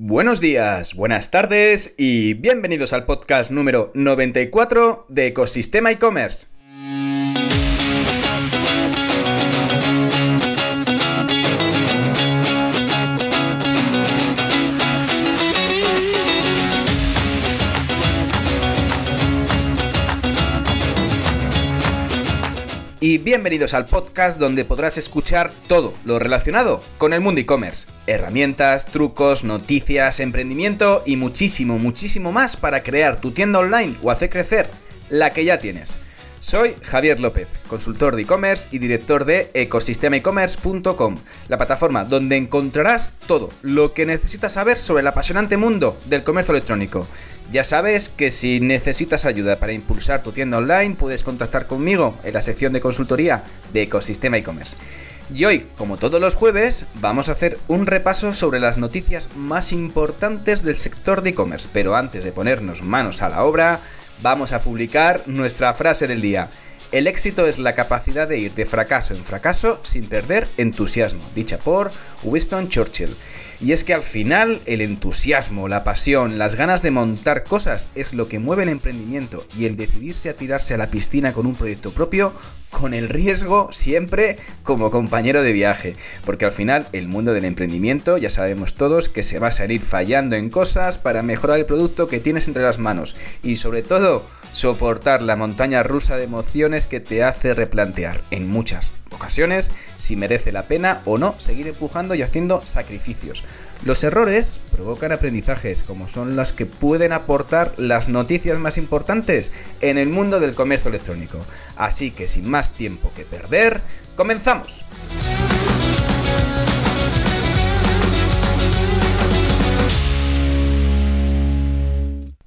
Buenos días, buenas tardes y bienvenidos al podcast número 94 de Ecosistema e-commerce. Bienvenidos al podcast donde podrás escuchar todo lo relacionado con el mundo e-commerce. Herramientas, trucos, noticias, emprendimiento y muchísimo, muchísimo más para crear tu tienda online o hacer crecer la que ya tienes. Soy Javier López, consultor de e-commerce y director de ecosistemaecommerce.com, la plataforma donde encontrarás todo lo que necesitas saber sobre el apasionante mundo del comercio electrónico. Ya sabes que si necesitas ayuda para impulsar tu tienda online, puedes contactar conmigo en la sección de consultoría de Ecosistema e-commerce. Y hoy, como todos los jueves, vamos a hacer un repaso sobre las noticias más importantes del sector de e-commerce. Pero antes de ponernos manos a la obra, vamos a publicar nuestra frase del día. El éxito es la capacidad de ir de fracaso en fracaso sin perder entusiasmo, dicha por Winston Churchill. Y es que al final el entusiasmo, la pasión, las ganas de montar cosas es lo que mueve el emprendimiento y el decidirse a tirarse a la piscina con un proyecto propio con el riesgo siempre como compañero de viaje, porque al final el mundo del emprendimiento ya sabemos todos que se va a salir fallando en cosas para mejorar el producto que tienes entre las manos. Y sobre todo soportar la montaña rusa de emociones que te hace replantear en muchas ocasiones si merece la pena o no seguir empujando y haciendo sacrificios. Los errores provocan aprendizajes, como son las que pueden aportar las noticias más importantes en el mundo del comercio electrónico. Así que sin más tiempo que perder, comenzamos.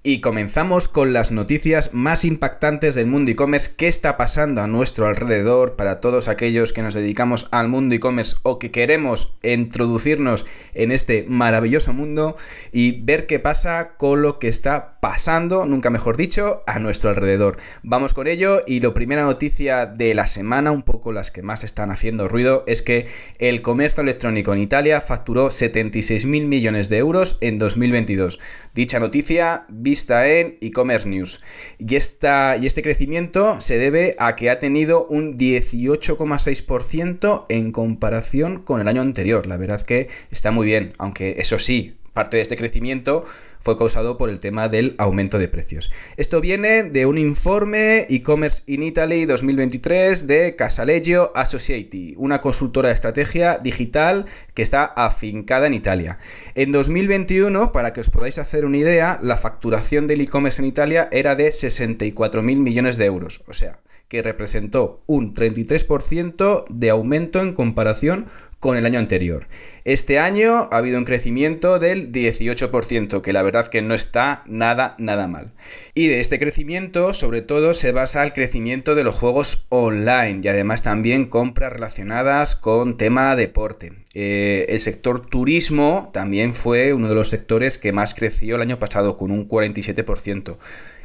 Y comenzamos con las noticias más impactantes del mundo e-commerce, qué está pasando a nuestro alrededor para todos aquellos que nos dedicamos al mundo e-commerce o que queremos introducirnos en este maravilloso mundo y ver qué pasa con lo que está pasando, nunca mejor dicho, a nuestro alrededor. Vamos con ello y la primera noticia de la semana, un poco las que más están haciendo ruido, es que el comercio electrónico en Italia facturó 76 mil millones de euros en 2022. Dicha noticia vista en e-commerce news. Y, esta, y este crecimiento se debe a que ha tenido un 18,6% en comparación con el año anterior. La verdad que está muy bien, aunque eso sí, parte de este crecimiento fue causado por el tema del aumento de precios. Esto viene de un informe e-commerce in Italy 2023 de Casaleggio Associati, una consultora de estrategia digital que está afincada en Italia. En 2021, para que os podáis hacer una idea, la facturación del e-commerce en Italia era de 64.000 millones de euros, o sea, que representó un 33% de aumento en comparación con el año anterior. Este año ha habido un crecimiento del 18%, que la verdad que no está nada, nada mal. Y de este crecimiento, sobre todo, se basa el crecimiento de los juegos online y además también compras relacionadas con tema deporte. Eh, el sector turismo también fue uno de los sectores que más creció el año pasado, con un 47%.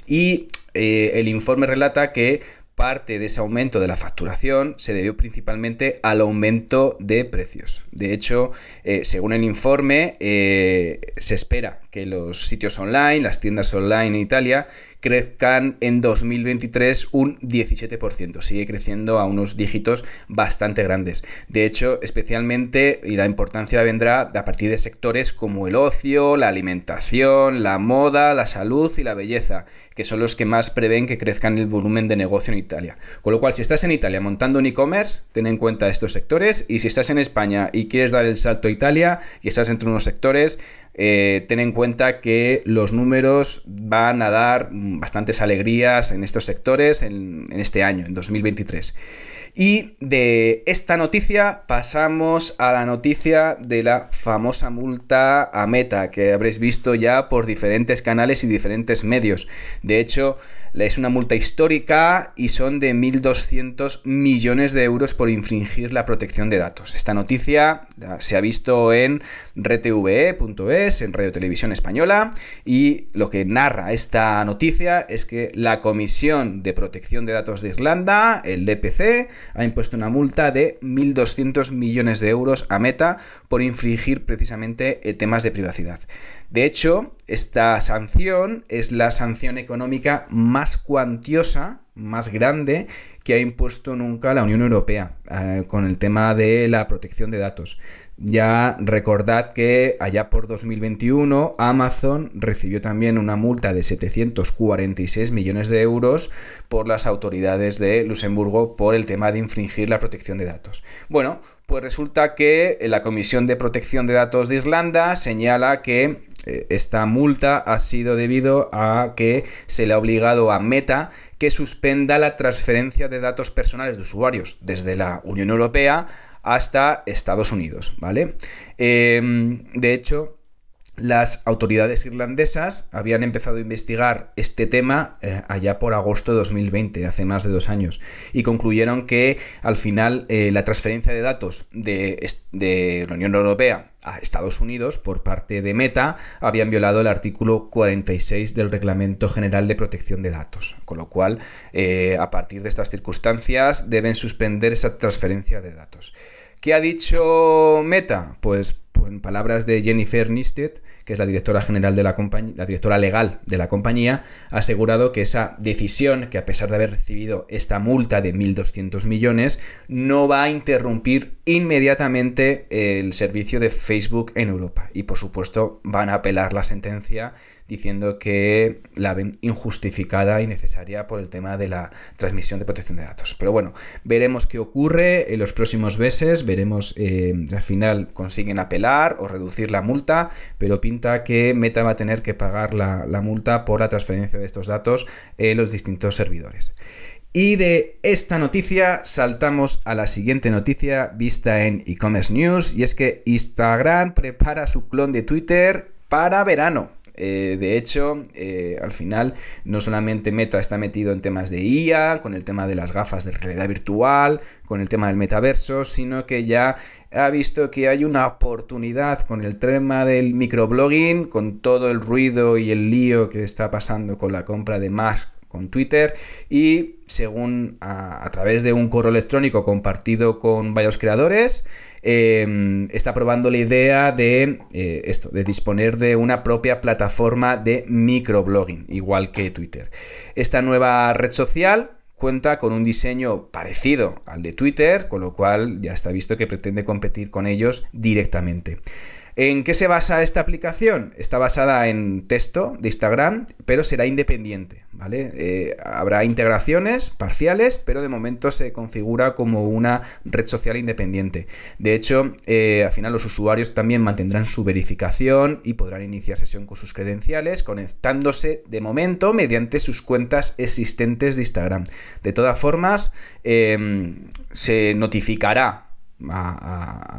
Y eh, el informe relata que Parte de ese aumento de la facturación se debió principalmente al aumento de precios. De hecho, eh, según el informe, eh, se espera que los sitios online, las tiendas online en Italia, crezcan en 2023 un 17%. Sigue creciendo a unos dígitos bastante grandes. De hecho, especialmente, y la importancia vendrá a partir de sectores como el ocio, la alimentación, la moda, la salud y la belleza, que son los que más prevén que crezcan el volumen de negocio en Italia. Con lo cual, si estás en Italia montando un e-commerce, ten en cuenta estos sectores. Y si estás en España y quieres dar el salto a Italia y estás entre unos sectores, eh, ten en cuenta que los números van a dar bastantes alegrías en estos sectores en, en este año, en 2023. Y de esta noticia pasamos a la noticia de la famosa multa a Meta, que habréis visto ya por diferentes canales y diferentes medios. De hecho, es una multa histórica y son de 1.200 millones de euros por infringir la protección de datos. Esta noticia se ha visto en rtve.es, en Radio Televisión Española, y lo que narra esta noticia es que la Comisión de Protección de Datos de Irlanda, el DPC, ha impuesto una multa de 1.200 millones de euros a Meta por infringir precisamente temas de privacidad. De hecho, esta sanción es la sanción económica más cuantiosa, más grande que ha impuesto nunca la Unión Europea eh, con el tema de la protección de datos. Ya recordad que allá por 2021 Amazon recibió también una multa de 746 millones de euros por las autoridades de Luxemburgo por el tema de infringir la protección de datos. Bueno, pues resulta que la Comisión de Protección de Datos de Irlanda señala que esta multa ha sido debido a que se le ha obligado a Meta que suspenda la transferencia de datos personales de usuarios desde la Unión Europea hasta Estados Unidos, ¿vale? Em, de hecho, las autoridades irlandesas habían empezado a investigar este tema eh, allá por agosto de 2020, hace más de dos años, y concluyeron que al final eh, la transferencia de datos de, la Unión Europea a Estados Unidos por parte de Meta habían violado el artículo 46 del Reglamento General de Protección de Datos, con lo cual eh, a partir de estas circunstancias deben suspender esa transferencia de datos. ¿Qué ha dicho Meta? Pues en palabras de Jennifer Nisted, que es la directora general de la compañía, la directora legal de la compañía, ha asegurado que esa decisión, que a pesar de haber recibido esta multa de 1.200 millones, no va a interrumpir inmediatamente el servicio de Facebook en Europa. Y por supuesto van a apelar la sentencia diciendo que la ven injustificada y necesaria por el tema de la transmisión de protección de datos. Pero bueno, veremos qué ocurre en los próximos meses, veremos eh, al final consiguen apelar o reducir la multa, pero pinta que Meta va a tener que pagar la, la multa por la transferencia de estos datos en los distintos servidores. Y de esta noticia saltamos a la siguiente noticia vista en e-commerce news y es que Instagram prepara su clon de Twitter para verano. Eh, de hecho, eh, al final, no solamente Meta está metido en temas de IA, con el tema de las gafas de realidad virtual, con el tema del metaverso, sino que ya ha visto que hay una oportunidad con el tema del microblogging, con todo el ruido y el lío que está pasando con la compra de Musk con Twitter y según a, través de un correo electrónico compartido con varios creadores, em, está probando la idea de eh, esto, de disponer de una propia plataforma de microblogging, igual que Twitter. Esta nueva red social cuenta con un diseño parecido al de Twitter, con lo cual ya está visto que pretende competir con ellos directamente. ¿En qué se basa esta aplicación? Está basada en texto de Instagram, pero será independiente, ¿vale? Eh, habrá integraciones parciales, pero de momento se configura como una red social independiente. De hecho, eh, al final los usuarios también mantendrán su verificación y podrán iniciar sesión con sus credenciales, conectándose de momento mediante sus cuentas existentes de Instagram. De todas formas, em, se notificará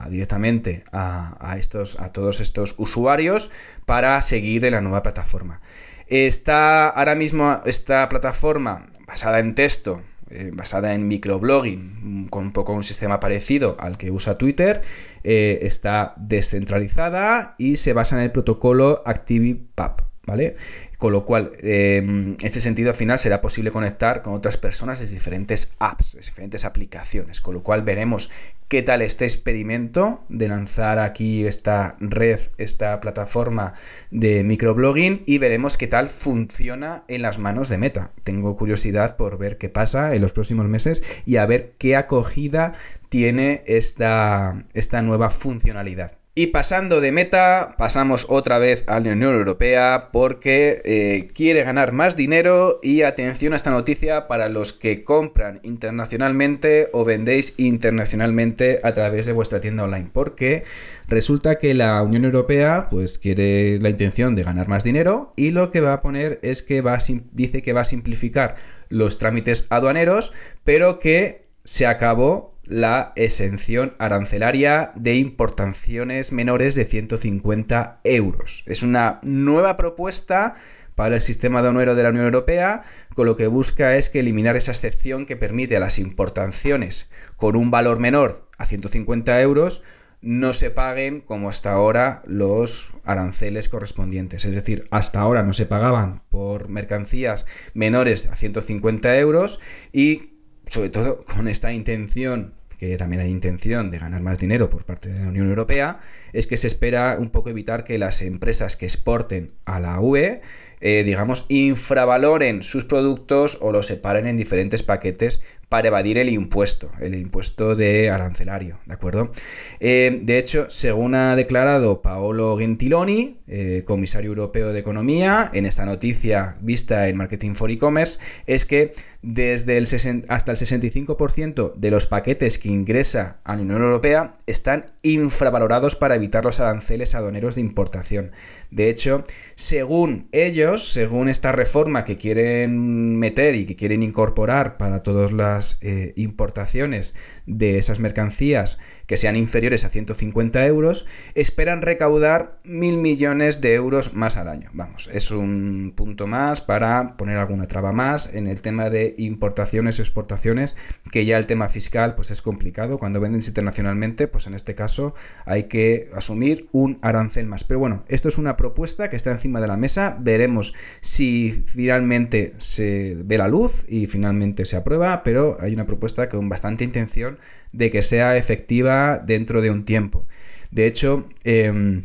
directamente a, estos, a todos estos usuarios para seguir en la nueva plataforma. Está ahora mismo esta plataforma basada en texto, eh, basada en microblogging, con un poco un sistema parecido al que usa Twitter, eh, está descentralizada y se basa en el protocolo ActivityPub, ¿vale? Con lo cual, en este sentido, al final será posible conectar con otras personas en diferentes apps, en diferentes aplicaciones. Con lo cual, veremos qué tal este experimento de lanzar aquí esta red, esta plataforma de microblogging y veremos qué tal funciona en las manos de Meta. Tengo curiosidad por ver qué pasa en los próximos meses y a ver qué acogida tiene esta nueva funcionalidad. Y pasando de meta, pasamos otra vez a la Unión Europea porque eh, quiere ganar más dinero y atención a esta noticia para los que compran internacionalmente o vendéis internacionalmente a través de vuestra tienda online. Porque resulta que la Unión Europea pues quiere la intención de ganar más dinero y lo que va a poner es que va dice que va a simplificar los trámites aduaneros, pero que se acabó la exención arancelaria de importaciones menores de 150 euros. Es una nueva propuesta para el sistema aduanero de la Unión Europea, con lo que busca es que eliminar esa excepción que permite a las importaciones con un valor menor a 150 euros no se paguen como hasta ahora los aranceles correspondientes. Es decir, hasta ahora no se pagaban por mercancías menores a 150 euros y sobre todo con esta intención que también hay intención de ganar más dinero por parte de la Unión Europea, es que se espera un poco evitar que las empresas que exporten a la UE eh, digamos, infravaloren sus productos o los separen en diferentes paquetes para evadir el impuesto, el impuesto de arancelario, ¿de acuerdo? Eh, de hecho, según ha declarado Paolo Gentiloni, eh, comisario europeo de Economía, en esta noticia vista en Marketing for E-Commerce, es que desde el hasta el 65% de los paquetes que ingresa a la Unión Europea están infravalorados para evitar los aranceles aduaneros de importación. De hecho, según ellos, según esta reforma que quieren meter y que quieren incorporar para todas las eh, importaciones de esas mercancías que sean inferiores a 150 euros, esperan recaudar mil millones de euros más al año. Vamos, es un punto más para poner alguna traba más en el tema de importaciones y exportaciones, que ya el tema fiscal pues es complicado. Cuando vendes internacionalmente, pues en este caso hay que asumir un arancel más. Pero bueno, esto es una propuesta que está encima de la mesa. Veremos si finalmente se ve la luz y finalmente se aprueba, pero hay una propuesta con bastante intención de que sea efectiva dentro de un tiempo. De hecho, em,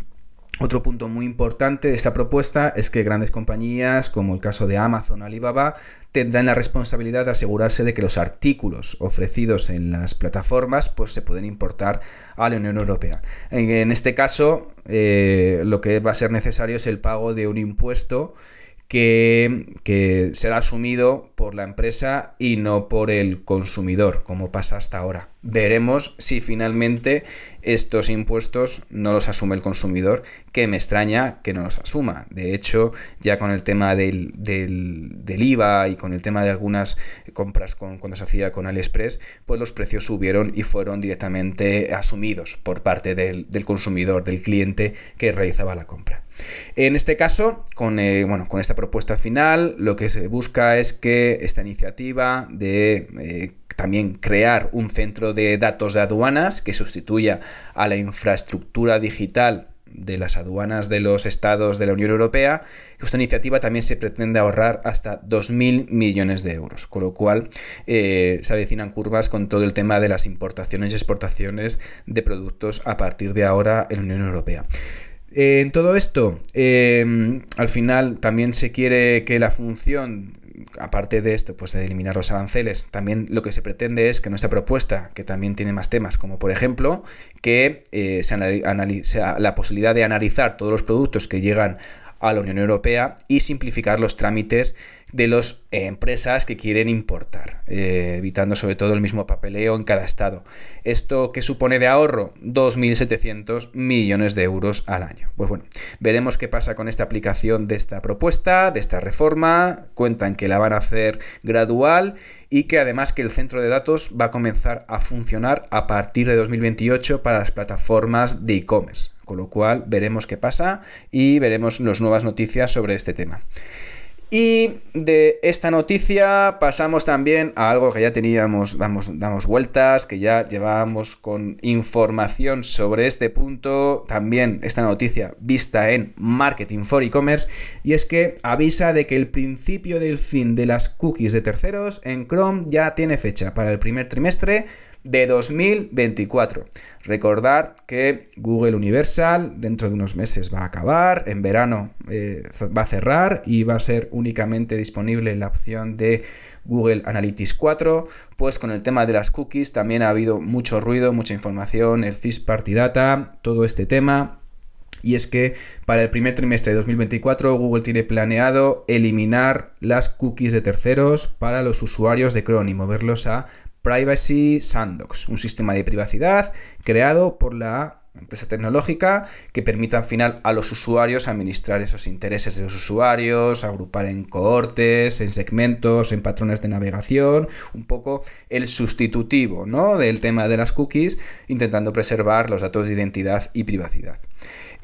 otro punto muy importante de esta propuesta es que grandes compañías, como el caso de Amazon o Alibaba, tendrán la responsabilidad de asegurarse de que los artículos ofrecidos en las plataformas pues, se pueden importar a la Unión Europea. En, este caso, eh, lo que va a ser necesario es el pago de un impuesto que, será asumido por la empresa y no por el consumidor, como pasa hasta ahora. Veremos si finalmente estos impuestos no los asume el consumidor, que me extraña que no los asuma. De hecho, ya con el tema del, IVA y con el tema de algunas compras con, cuando se hacía con AliExpress, pues los precios subieron y fueron directamente asumidos por parte del, del consumidor, del cliente que realizaba la compra. En este caso, con, eh, bueno, con esta propuesta final, lo que se busca es que esta iniciativa de eh, también crear un centro de datos de aduanas que sustituya a la infraestructura digital de las aduanas de los estados de la Unión Europea. Esta iniciativa también se pretende ahorrar hasta 2.000 millones de euros, con lo cual eh, se avecinan curvas con todo el tema de las importaciones y exportaciones de productos a partir de ahora en la Unión Europea en todo esto, em, al final también se quiere que la función, aparte de esto, pues de eliminar los aranceles, también lo que se pretende es que nuestra propuesta, que también tiene más temas, como por ejemplo, que eh, se la posibilidad de analizar todos los productos que llegan a la Unión Europea y simplificar los trámites de las eh, empresas que quieren importar, eh, evitando sobre todo el mismo papeleo en cada estado. ¿Esto qué supone de ahorro? 2.700 millones de euros al año. Pues bueno, veremos qué pasa con esta aplicación de esta propuesta, de esta reforma. Cuentan que la van a hacer gradual y que además que el centro de datos va a comenzar a funcionar a partir de 2028 para las plataformas de e-commerce. Con lo cual veremos qué pasa y veremos las nuevas noticias sobre este tema. Y de esta noticia pasamos también a algo que ya teníamos, damos, damos vueltas, que ya llevábamos con información sobre este punto, también esta noticia vista en Marketing for E-Commerce, y es que avisa de que el principio del fin de las cookies de terceros en Chrome ya tiene fecha para el primer trimestre de 2024. Recordar que Google Universal dentro de unos meses va a acabar, en verano eh, va a cerrar y va a ser únicamente disponible la opción de Google Analytics 4, pues con el tema de las cookies también ha habido mucho ruido, mucha información, el First Party Data, todo este tema. Y es que para el primer trimestre de 2024 Google tiene planeado eliminar las cookies de terceros para los usuarios de Chrome y moverlos a Privacy Sandbox, un sistema de privacidad creado por la empresa tecnológica que permita al final a los usuarios administrar esos intereses de los usuarios, agrupar en cohortes, en segmentos, en patrones de navegación, un poco el sustitutivo ¿no? del tema de las cookies, intentando preservar los datos de identidad y privacidad.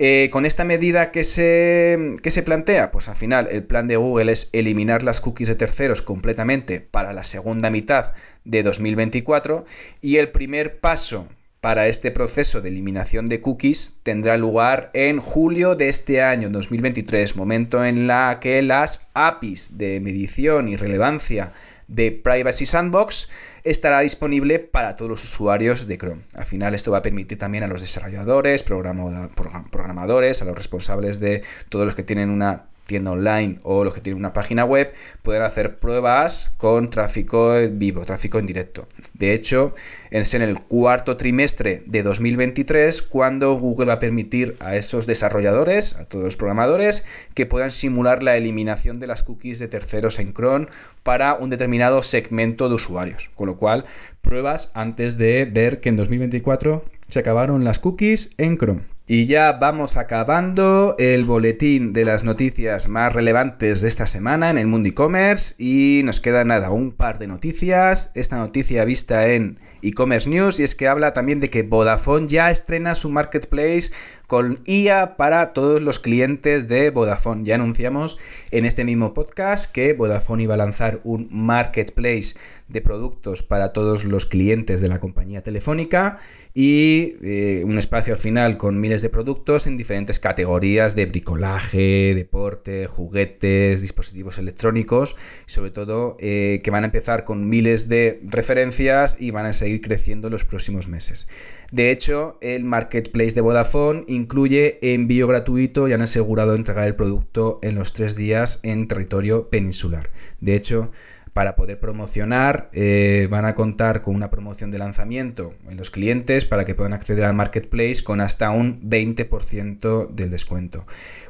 Eh, con esta medida que se, que se plantea, pues al final el plan de Google es eliminar las cookies de terceros completamente para la segunda mitad de 2024 y el primer paso para este proceso de eliminación de cookies tendrá lugar en julio de este año 2023, momento en la que las APIs de medición y relevancia de Privacy Sandbox estará disponible para todos los usuarios de Chrome. Al final esto va a permitir también a los desarrolladores, programadores, a los responsables de todos los que tienen una tienda online o los que tienen una página web pueden hacer pruebas con tráfico vivo, tráfico en directo. De hecho, es en el cuarto trimestre de 2023 cuando Google va a permitir a esos desarrolladores, a todos los programadores, que puedan simular la eliminación de las cookies de terceros en Chrome para un determinado segmento de usuarios. Con lo cual, pruebas antes de ver que en 2024 se acabaron las cookies en Chrome. Y ya vamos acabando el boletín de las noticias más relevantes de esta semana en el mundo e-commerce y nos queda nada, un par de noticias. Esta noticia vista en e-commerce news y es que habla también de que Vodafone ya estrena su marketplace con IA para todos los clientes de Vodafone. Ya anunciamos en este mismo podcast que Vodafone iba a lanzar un marketplace de productos para todos los clientes de la compañía telefónica y eh, un espacio al final con miles de productos en diferentes categorías de bricolaje, deporte, juguetes, dispositivos electrónicos, sobre todo eh, que van a empezar con miles de referencias y van a seguir creciendo en los próximos meses. De hecho, el marketplace de Vodafone incluye envío gratuito y han asegurado entregar el producto en los tres días en territorio peninsular. De hecho, para poder promocionar, eh, van a contar con una promoción de lanzamiento en los clientes para que puedan acceder al marketplace con hasta un 20% del descuento.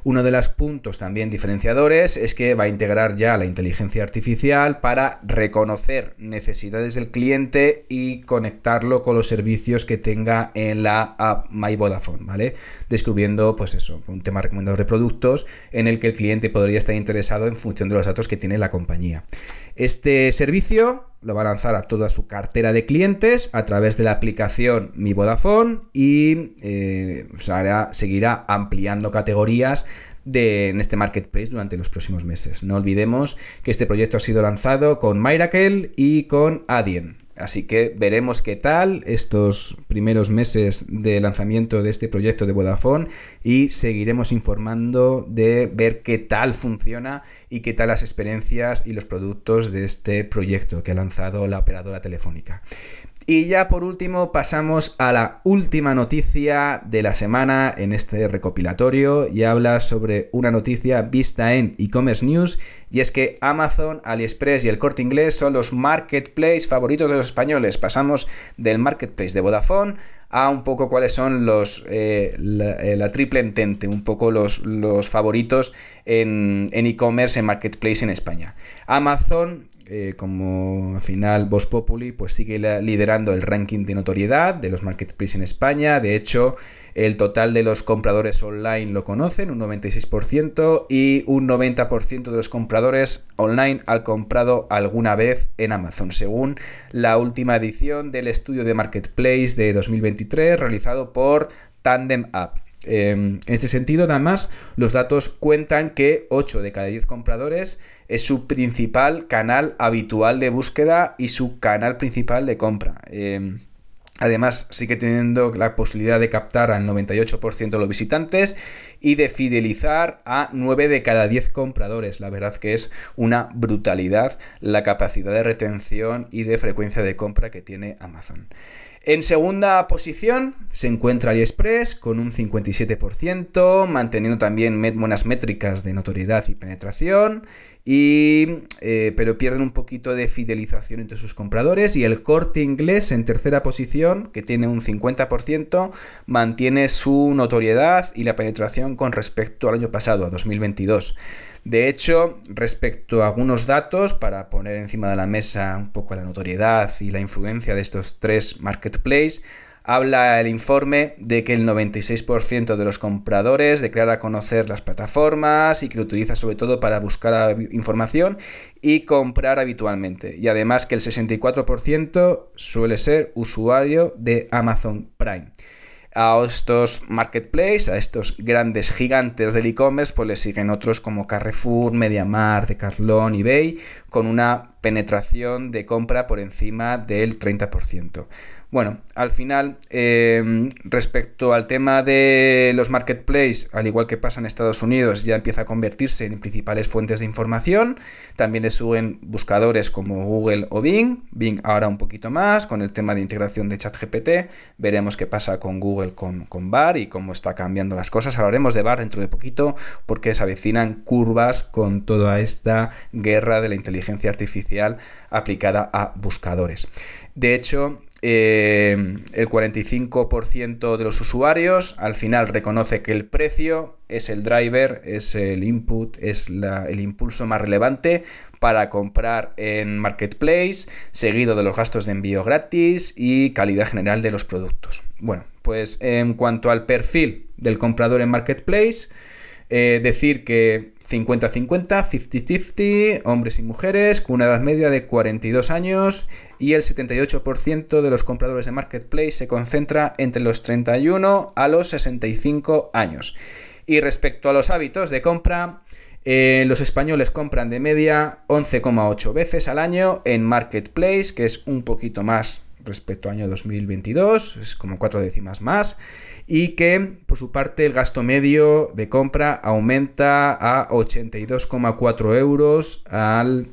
Uno de los puntos también diferenciadores es que va a integrar ya la inteligencia artificial para reconocer necesidades del cliente y conectarlo con los servicios que tenga en la app My Vodafone, ¿vale? Descubriendo, pues eso, un tema recomendado de productos en el que el cliente podría estar interesado en función de los datos que tiene la compañía. Este servicio lo va a lanzar a toda su cartera de clientes a través de la aplicación Mi Vodafone y eh, seguirá ampliando categorías de, en este marketplace durante los próximos meses. No olvidemos que este proyecto ha sido lanzado con Miracle y con Adyen. Así que veremos qué tal estos primeros meses de lanzamiento de este proyecto de Vodafone y seguiremos informando de ver qué tal funciona y qué tal las experiencias y los productos de este proyecto que ha lanzado la operadora telefónica. Y ya por último pasamos a la última noticia de la semana en este recopilatorio y habla sobre una noticia vista en e-commerce news y es que Amazon, AliExpress y el Corte Inglés son los marketplace favoritos de los españoles. Pasamos del marketplace de Vodafone a un poco cuáles son los eh, eh, la, triple entente, un poco los, los favoritos en e-commerce, en, marketplace en España. Amazon eh, como al final Vox Populi pues sigue liderando el ranking de notoriedad de los marketplaces en España. De hecho, el total de los compradores online lo conocen, un 96%, y un 90% de los compradores online han comprado alguna vez en Amazon, según la última edición del estudio de marketplace de 2023 realizado por Tandem App. Em, en este sentido, además, los datos cuentan que 8 de cada 10 compradores es su principal canal habitual de búsqueda y su canal principal de compra. Em, además, sigue teniendo la posibilidad de captar al 98% de los visitantes y de fidelizar a 9 de cada 10 compradores. La verdad que es una brutalidad la capacidad de retención y de frecuencia de compra que tiene Amazon. En segunda posición se encuentra AliExpress con un 57%, manteniendo también buenas métricas de notoriedad y penetración, y, eh, pero pierden un poquito de fidelización entre sus compradores. Y el corte inglés en tercera posición, que tiene un 50%, mantiene su notoriedad y la penetración con respecto al año pasado, a 2022. De hecho, respecto a algunos datos, para poner encima de la mesa un poco la notoriedad y la influencia de estos tres marketplaces, habla el informe de que el 96% de los compradores declara conocer las plataformas y que lo utiliza sobre todo para buscar información y comprar habitualmente. Y además que el 64% suele ser usuario de Amazon Prime a estos marketplaces, a estos grandes gigantes del e-commerce, pues les siguen otros como Carrefour, MediaMarkt, Decathlon, eBay, con una penetración de compra por encima del 30%. Bueno, al final, em, respecto al tema de los marketplaces, al igual que pasa en Estados Unidos, ya empieza a convertirse en principales fuentes de información. También le suben buscadores como Google o Bing. Bing ahora un poquito más con el tema de integración de ChatGPT. Veremos qué pasa con Google con, con BAR y cómo está cambiando las cosas. Hablaremos de BAR dentro de poquito porque se avecinan curvas con toda esta guerra de la inteligencia artificial aplicada a buscadores. De hecho, eh, el 45% de los usuarios al final reconoce que el precio es el driver, es el input, es el impulso más relevante para comprar en Marketplace, seguido de los gastos de envío gratis y calidad general de los productos. Bueno, pues en cuanto al perfil del comprador en Marketplace, eh, decir que 50-50, 50-50, hombres y mujeres, con una edad media de 42 años y el 78% de los compradores de Marketplace se concentra entre los 31 a los 65 años. Y respecto a los hábitos de compra, eh, los españoles compran de media 11,8 veces al año en Marketplace, que es un poquito más respecto al año 2022, es como cuatro décimas más y que por su parte el gasto medio de compra aumenta a 82,4 euros al,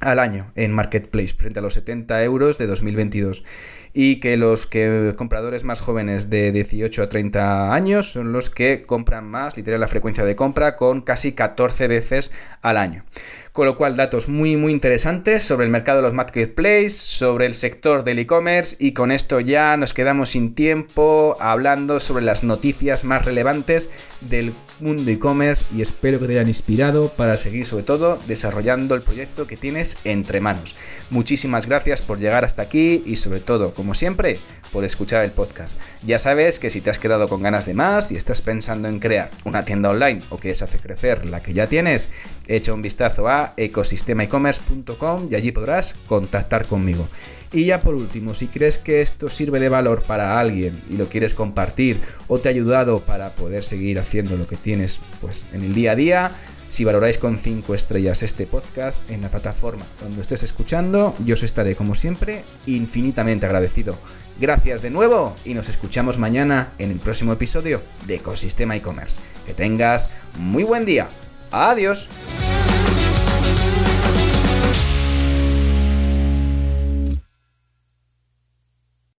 al año en Marketplace frente a los 70 euros de 2022 y que los que compradores más jóvenes de 18 a 30 años son los que compran más, literal la frecuencia de compra con casi 14 veces al año. Con lo cual, datos muy, muy interesantes sobre el mercado de los marketplaces, sobre el sector del e-commerce y con esto ya nos quedamos sin tiempo hablando sobre las noticias más relevantes del mundo e-commerce y espero que te hayan inspirado para seguir sobre todo desarrollando el proyecto que tienes entre manos. Muchísimas gracias por llegar hasta aquí y sobre todo, como siempre, por escuchar el podcast. Ya sabes que si te has quedado con ganas de más y estás pensando en crear una tienda online o quieres hacer crecer la que ya tienes, echa un vistazo a ecosistemaecommerce.com y allí podrás contactar conmigo. Y ya por último, si crees que esto sirve de valor para alguien y lo quieres compartir o te ha ayudado para poder seguir haciendo lo que tienes pues en el día a día, si valoráis con 5 estrellas este podcast en la plataforma donde estés escuchando, yo os estaré como siempre infinitamente agradecido. Gracias de nuevo y nos escuchamos mañana en el próximo episodio de Ecosistema e-commerce. Que tengas muy buen día. Adiós.